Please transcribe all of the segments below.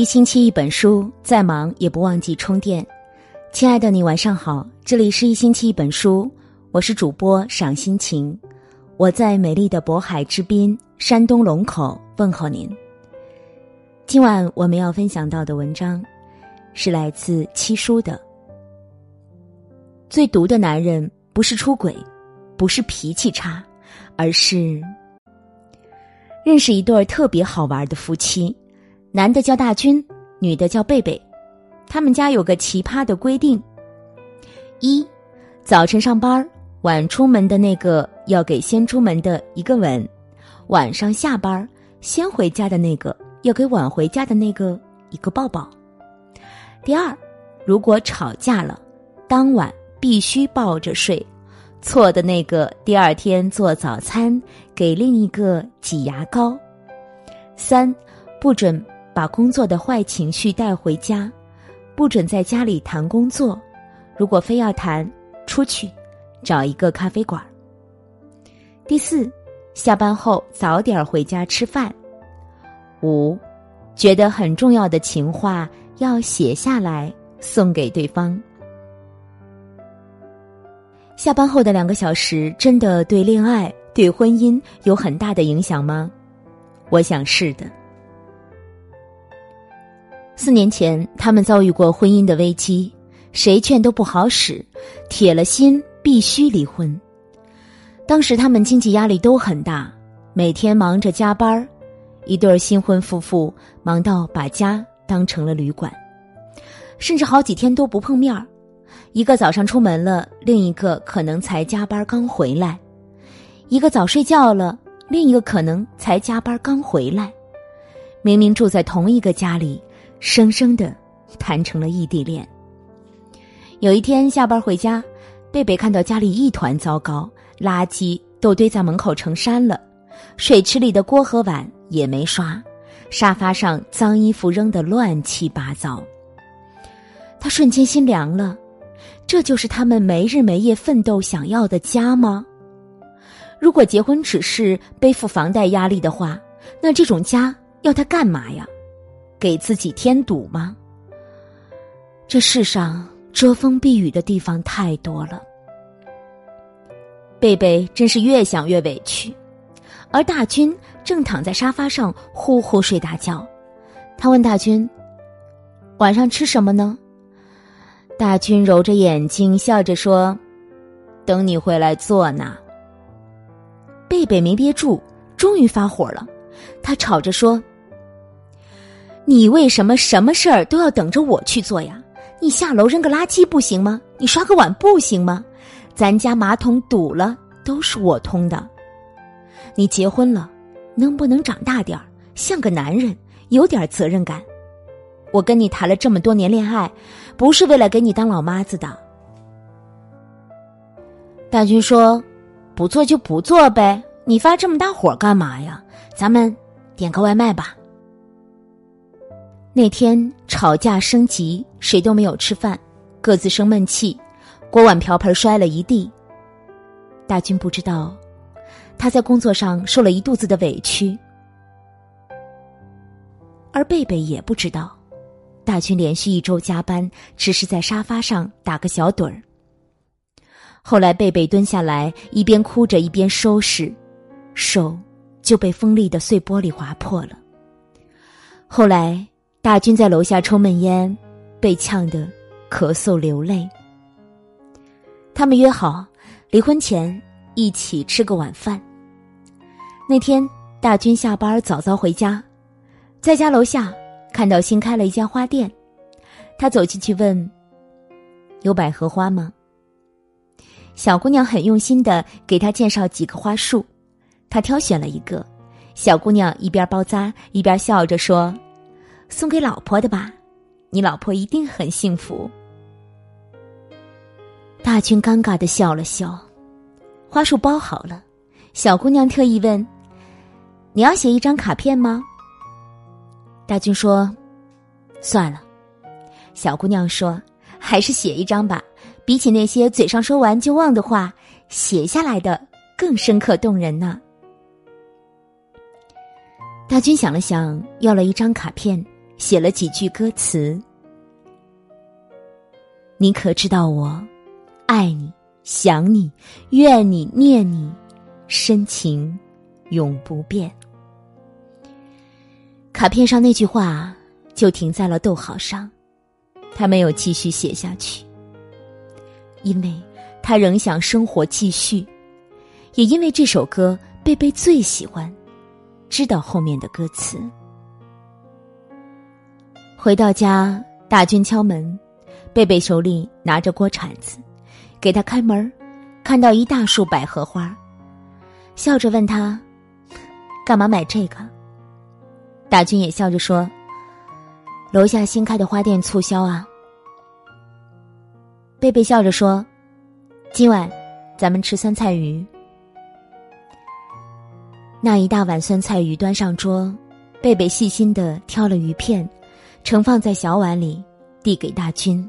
一星期一本书，再忙也不忘记充电。亲爱的你，晚上好，这里是一星期一本书，我是主播赏心情，我在美丽的渤海之滨山东龙口问候您。今晚我们要分享到的文章，是来自七叔的。最毒的男人不是出轨，不是脾气差，而是认识一对特别好玩的夫妻。男的叫大军，女的叫贝贝，他们家有个奇葩的规定：一，早晨上班晚出门的那个要给先出门的一个吻；晚上下班先回家的那个要给晚回家的那个一个抱抱。第二，如果吵架了，当晚必须抱着睡，错的那个第二天做早餐给另一个挤牙膏。三，不准。把工作的坏情绪带回家，不准在家里谈工作。如果非要谈，出去找一个咖啡馆。第四，下班后早点回家吃饭。五，觉得很重要的情话要写下来送给对方。下班后的两个小时真的对恋爱、对婚姻有很大的影响吗？我想是的。四年前，他们遭遇过婚姻的危机，谁劝都不好使，铁了心必须离婚。当时他们经济压力都很大，每天忙着加班一对新婚夫妇忙到把家当成了旅馆，甚至好几天都不碰面一个早上出门了，另一个可能才加班刚回来；一个早睡觉了，另一个可能才加班刚回来。明明住在同一个家里。生生的谈成了异地恋。有一天下班回家，贝贝看到家里一团糟糕，垃圾都堆在门口成山了，水池里的锅和碗也没刷，沙发上脏衣服扔得乱七八糟。他瞬间心凉了，这就是他们没日没夜奋斗想要的家吗？如果结婚只是背负房贷压力的话，那这种家要他干嘛呀？给自己添堵吗？这世上遮风避雨的地方太多了。贝贝真是越想越委屈，而大军正躺在沙发上呼呼睡大觉。他问大军：“晚上吃什么呢？”大军揉着眼睛笑着说：“等你回来做呢。”贝贝没憋住，终于发火了，他吵着说。你为什么什么事儿都要等着我去做呀？你下楼扔个垃圾不行吗？你刷个碗不行吗？咱家马桶堵了都是我通的。你结婚了，能不能长大点儿，像个男人，有点责任感？我跟你谈了这么多年恋爱，不是为了给你当老妈子的。大军说：“不做就不做呗，你发这么大火干嘛呀？咱们点个外卖吧。”那天吵架升级，谁都没有吃饭，各自生闷气，锅碗瓢盆摔了一地。大军不知道，他在工作上受了一肚子的委屈，而贝贝也不知道，大军连续一周加班，只是在沙发上打个小盹儿。后来贝贝蹲下来，一边哭着一边收拾，手就被锋利的碎玻璃划破了。后来。大军在楼下抽闷烟，被呛得咳嗽流泪。他们约好离婚前一起吃个晚饭。那天大军下班早早回家，在家楼下看到新开了一家花店，他走进去问：“有百合花吗？”小姑娘很用心的给他介绍几个花束，他挑选了一个。小姑娘一边包扎一边笑着说。送给老婆的吧，你老婆一定很幸福。大军尴尬的笑了笑，花束包好了。小姑娘特意问：“你要写一张卡片吗？”大军说：“算了。”小姑娘说：“还是写一张吧，比起那些嘴上说完就忘的话，写下来的更深刻动人呢。”大军想了想，要了一张卡片。写了几句歌词：“你可知道我爱你、想你、怨你、念你，深情永不变。”卡片上那句话就停在了逗号上，他没有继续写下去，因为他仍想生活继续，也因为这首歌贝贝最喜欢，知道后面的歌词。回到家，大军敲门，贝贝手里拿着锅铲子，给他开门，看到一大束百合花，笑着问他：“干嘛买这个？”大军也笑着说：“楼下新开的花店促销啊。”贝贝笑着说：“今晚咱们吃酸菜鱼。”那一大碗酸菜鱼端上桌，贝贝细心的挑了鱼片。盛放在小碗里，递给大军。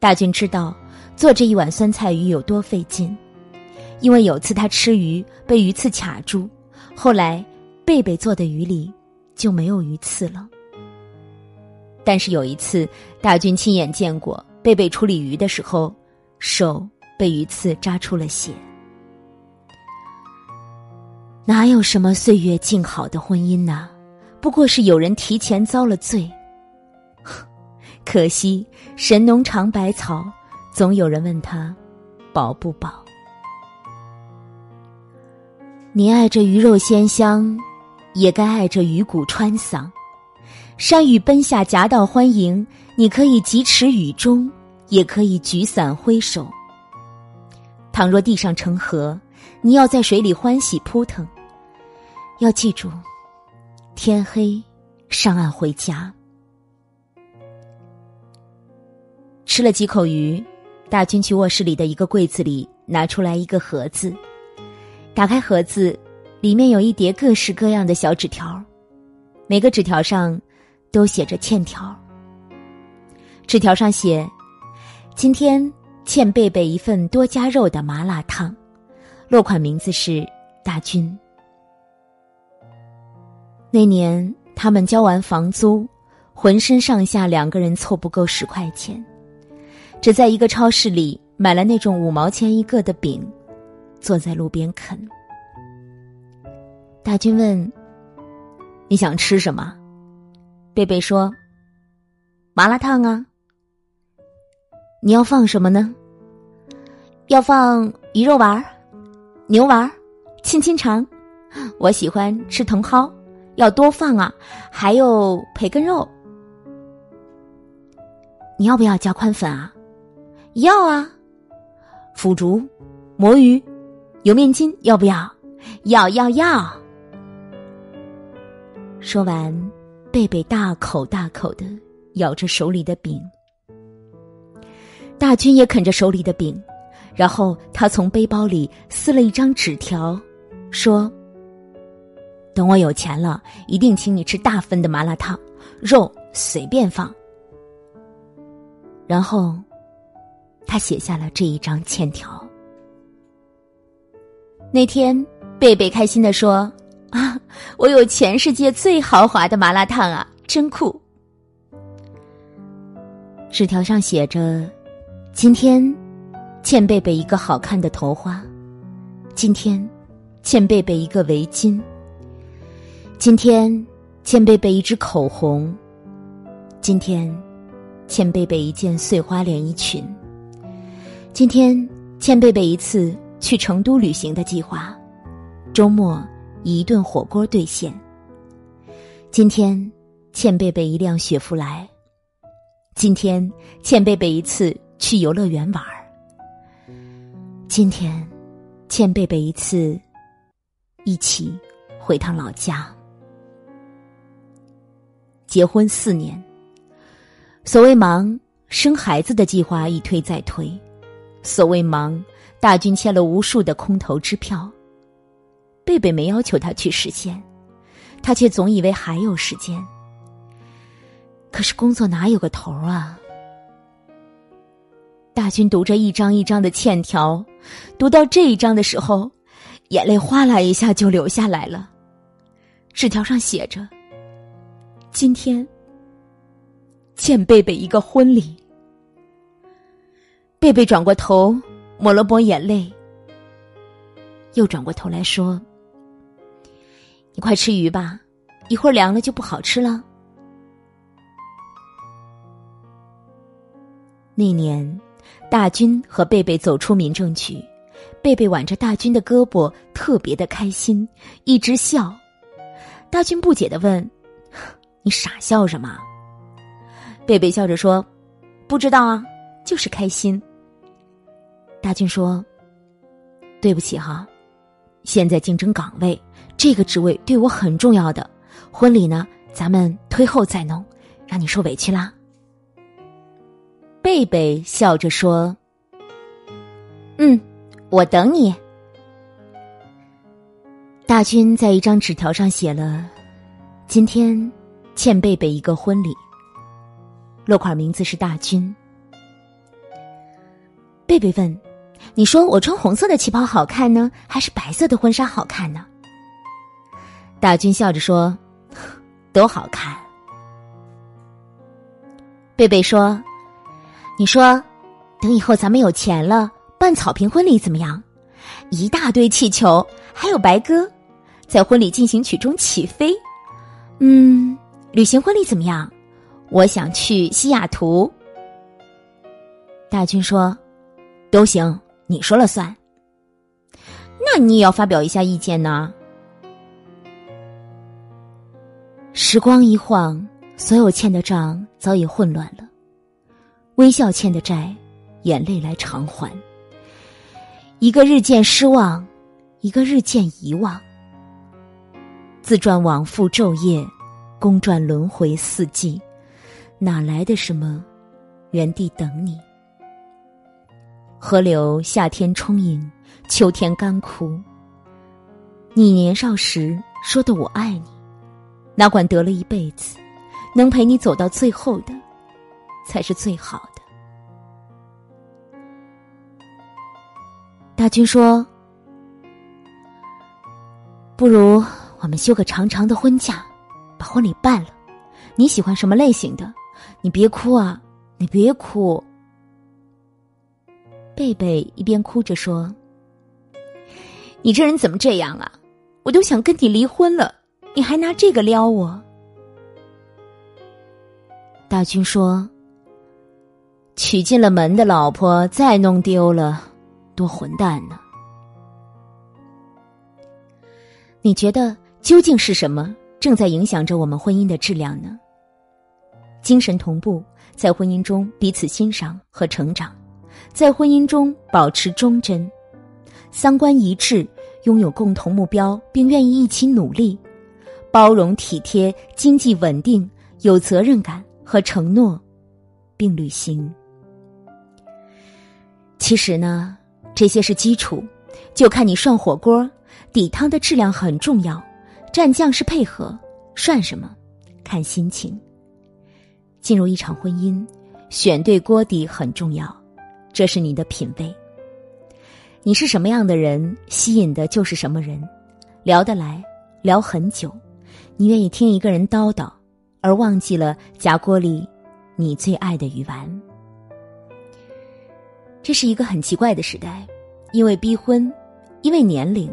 大军知道做这一碗酸菜鱼有多费劲，因为有次他吃鱼被鱼刺卡住，后来贝贝做的鱼里就没有鱼刺了。但是有一次，大军亲眼见过贝贝处理鱼的时候，手被鱼刺扎出了血。哪有什么岁月静好的婚姻呢？不过是有人提前遭了罪。可惜神农尝百草，总有人问他饱不饱。你爱着鱼肉鲜香，也该爱着鱼骨穿嗓。山雨奔下夹道欢迎，你可以疾驰雨中，也可以举伞挥手。倘若地上成河，你要在水里欢喜扑腾。要记住。天黑，上岸回家。吃了几口鱼，大军去卧室里的一个柜子里拿出来一个盒子，打开盒子，里面有一叠各式各样的小纸条，每个纸条上都写着欠条。纸条上写：“今天欠贝贝一份多加肉的麻辣烫。”落款名字是大军。那年他们交完房租，浑身上下两个人凑不够十块钱，只在一个超市里买了那种五毛钱一个的饼，坐在路边啃。大军问：“你想吃什么？”贝贝说：“麻辣烫啊。”你要放什么呢？要放鱼肉丸、牛丸、亲亲肠，我喜欢吃茼蒿。要多放啊，还有培根肉，你要不要加宽粉啊？要啊，腐竹、魔芋、油面筋要不要？要要要！说完，贝贝大口大口的咬着手里的饼，大军也啃着手里的饼，然后他从背包里撕了一张纸条，说。等我有钱了，一定请你吃大份的麻辣烫，肉随便放。然后，他写下了这一张欠条。那天，贝贝开心的说：“啊，我有全世界最豪华的麻辣烫啊，真酷！”纸条上写着：“今天，欠贝贝一个好看的头花；今天，欠贝贝一个围巾。”今天欠贝贝一支口红。今天欠贝贝一件碎花连衣裙。今天欠贝贝一次去成都旅行的计划，周末一顿火锅兑现。今天欠贝贝一辆雪佛兰。今天欠贝贝一次去游乐园玩儿。今天欠贝贝一次一起回趟老家。结婚四年，所谓忙，生孩子的计划一推再推；所谓忙，大军签了无数的空头支票。贝贝没要求他去实现，他却总以为还有时间。可是工作哪有个头啊？大军读着一张一张的欠条，读到这一张的时候，眼泪哗啦一下就流下来了。纸条上写着。今天欠贝贝一个婚礼。贝贝转过头，抹了抹眼泪，又转过头来说：“你快吃鱼吧，一会儿凉了就不好吃了。”那年，大军和贝贝走出民政局，贝贝挽着大军的胳膊，特别的开心，一直笑。大军不解的问：“你傻笑什么？”贝贝笑着说：“不知道啊，就是开心。”大军说：“对不起哈，现在竞争岗位，这个职位对我很重要的。婚礼呢，咱们推后再弄，让你受委屈啦。”贝贝笑着说：“嗯，我等你。”大军在一张纸条上写了：“今天欠贝贝一个婚礼。”落款名字是大军。贝贝问：“你说我穿红色的旗袍好看呢，还是白色的婚纱好看呢？”大军笑着说：“都好看。”贝贝说。你说，等以后咱们有钱了，办草坪婚礼怎么样？一大堆气球，还有白鸽，在婚礼进行曲中起飞。嗯，旅行婚礼怎么样？我想去西雅图。大军说：“都行，你说了算。”那你也要发表一下意见呢。时光一晃，所有欠的账早已混乱了。微笑欠的债，眼泪来偿还。一个日渐失望，一个日渐遗忘。自传往复昼夜，公转轮回四季，哪来的什么原地等你？河流夏天充盈，秋天干枯。你年少时说的“我爱你”，哪管得了一辈子，能陪你走到最后的。才是最好的。大军说：“不如我们休个长长的婚假，把婚礼办了。你喜欢什么类型的？你别哭啊，你别哭。”贝贝一边哭着说：“你这人怎么这样啊？我都想跟你离婚了，你还拿这个撩我。”大军说。娶进了门的老婆再弄丢了，多混蛋呢！你觉得究竟是什么正在影响着我们婚姻的质量呢？精神同步，在婚姻中彼此欣赏和成长，在婚姻中保持忠贞，三观一致，拥有共同目标，并愿意一起努力，包容体贴，经济稳定，有责任感和承诺，并履行。其实呢，这些是基础，就看你涮火锅，底汤的质量很重要，蘸酱是配合，涮什么，看心情。进入一场婚姻，选对锅底很重要，这是你的品味。你是什么样的人，吸引的就是什么人，聊得来，聊很久，你愿意听一个人叨叨，而忘记了夹锅里你最爱的鱼丸。这是一个很奇怪的时代，因为逼婚，因为年龄，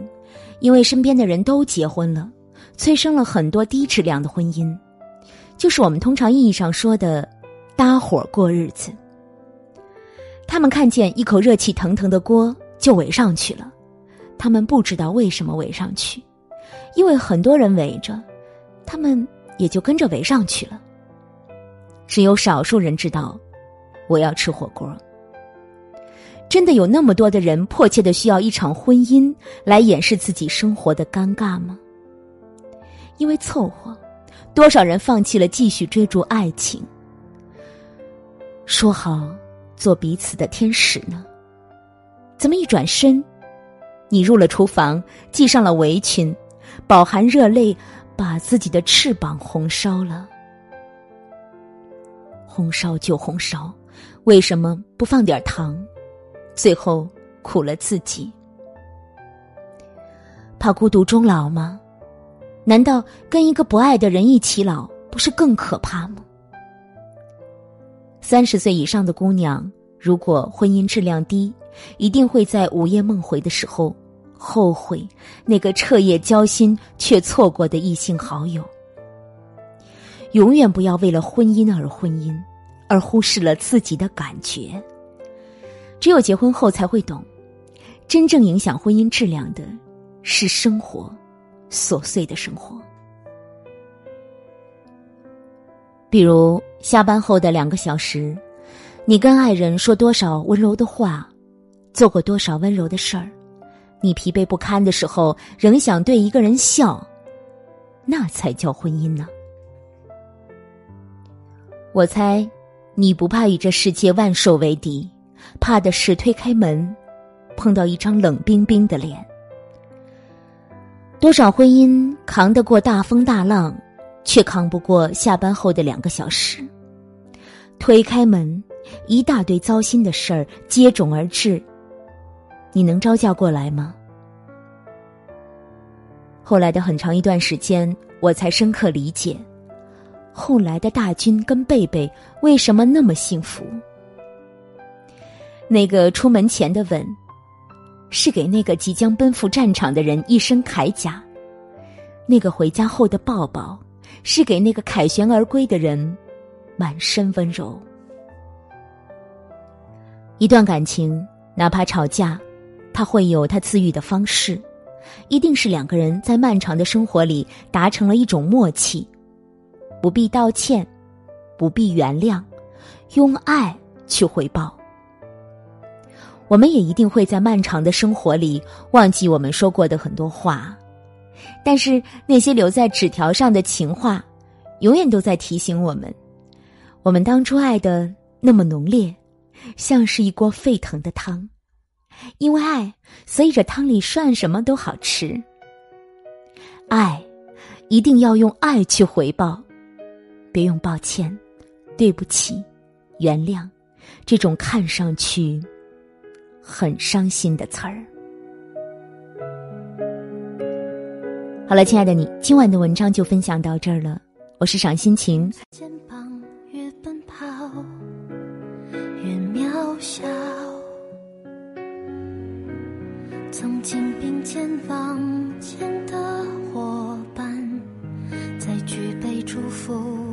因为身边的人都结婚了，催生了很多低质量的婚姻，就是我们通常意义上说的“搭伙过日子”。他们看见一口热气腾腾的锅就围上去了，他们不知道为什么围上去，因为很多人围着，他们也就跟着围上去了。只有少数人知道，我要吃火锅。真的有那么多的人迫切的需要一场婚姻来掩饰自己生活的尴尬吗？因为凑合，多少人放弃了继续追逐爱情？说好做彼此的天使呢？怎么一转身，你入了厨房，系上了围裙，饱含热泪，把自己的翅膀红烧了？红烧就红烧，为什么不放点糖？最后苦了自己，怕孤独终老吗？难道跟一个不爱的人一起老不是更可怕吗？三十岁以上的姑娘，如果婚姻质量低，一定会在午夜梦回的时候后悔那个彻夜交心却错过的异性好友。永远不要为了婚姻而婚姻，而忽视了自己的感觉。只有结婚后才会懂，真正影响婚姻质量的是生活，琐碎的生活。比如下班后的两个小时，你跟爱人说多少温柔的话，做过多少温柔的事儿，你疲惫不堪的时候仍想对一个人笑，那才叫婚姻呢。我猜，你不怕与这世界万兽为敌。怕的是推开门，碰到一张冷冰冰的脸。多少婚姻扛得过大风大浪，却扛不过下班后的两个小时。推开门，一大堆糟心的事儿接踵而至，你能招架过来吗？后来的很长一段时间，我才深刻理解，后来的大军跟贝贝为什么那么幸福。那个出门前的吻，是给那个即将奔赴战场的人一身铠甲；那个回家后的抱抱，是给那个凯旋而归的人满身温柔。一段感情，哪怕吵架，他会有他自愈的方式，一定是两个人在漫长的生活里达成了一种默契，不必道歉，不必原谅，用爱去回报。我们也一定会在漫长的生活里忘记我们说过的很多话，但是那些留在纸条上的情话，永远都在提醒我们：我们当初爱的那么浓烈，像是一锅沸腾的汤。因为爱，所以这汤里涮什么都好吃。爱，一定要用爱去回报，别用抱歉、对不起、原谅这种看上去。很伤心的词儿。好了，亲爱的你，今晚的文章就分享到这儿了。我是赏心情。肩膀越奔跑越渺小，曾经并肩往前的伙伴，在举杯祝福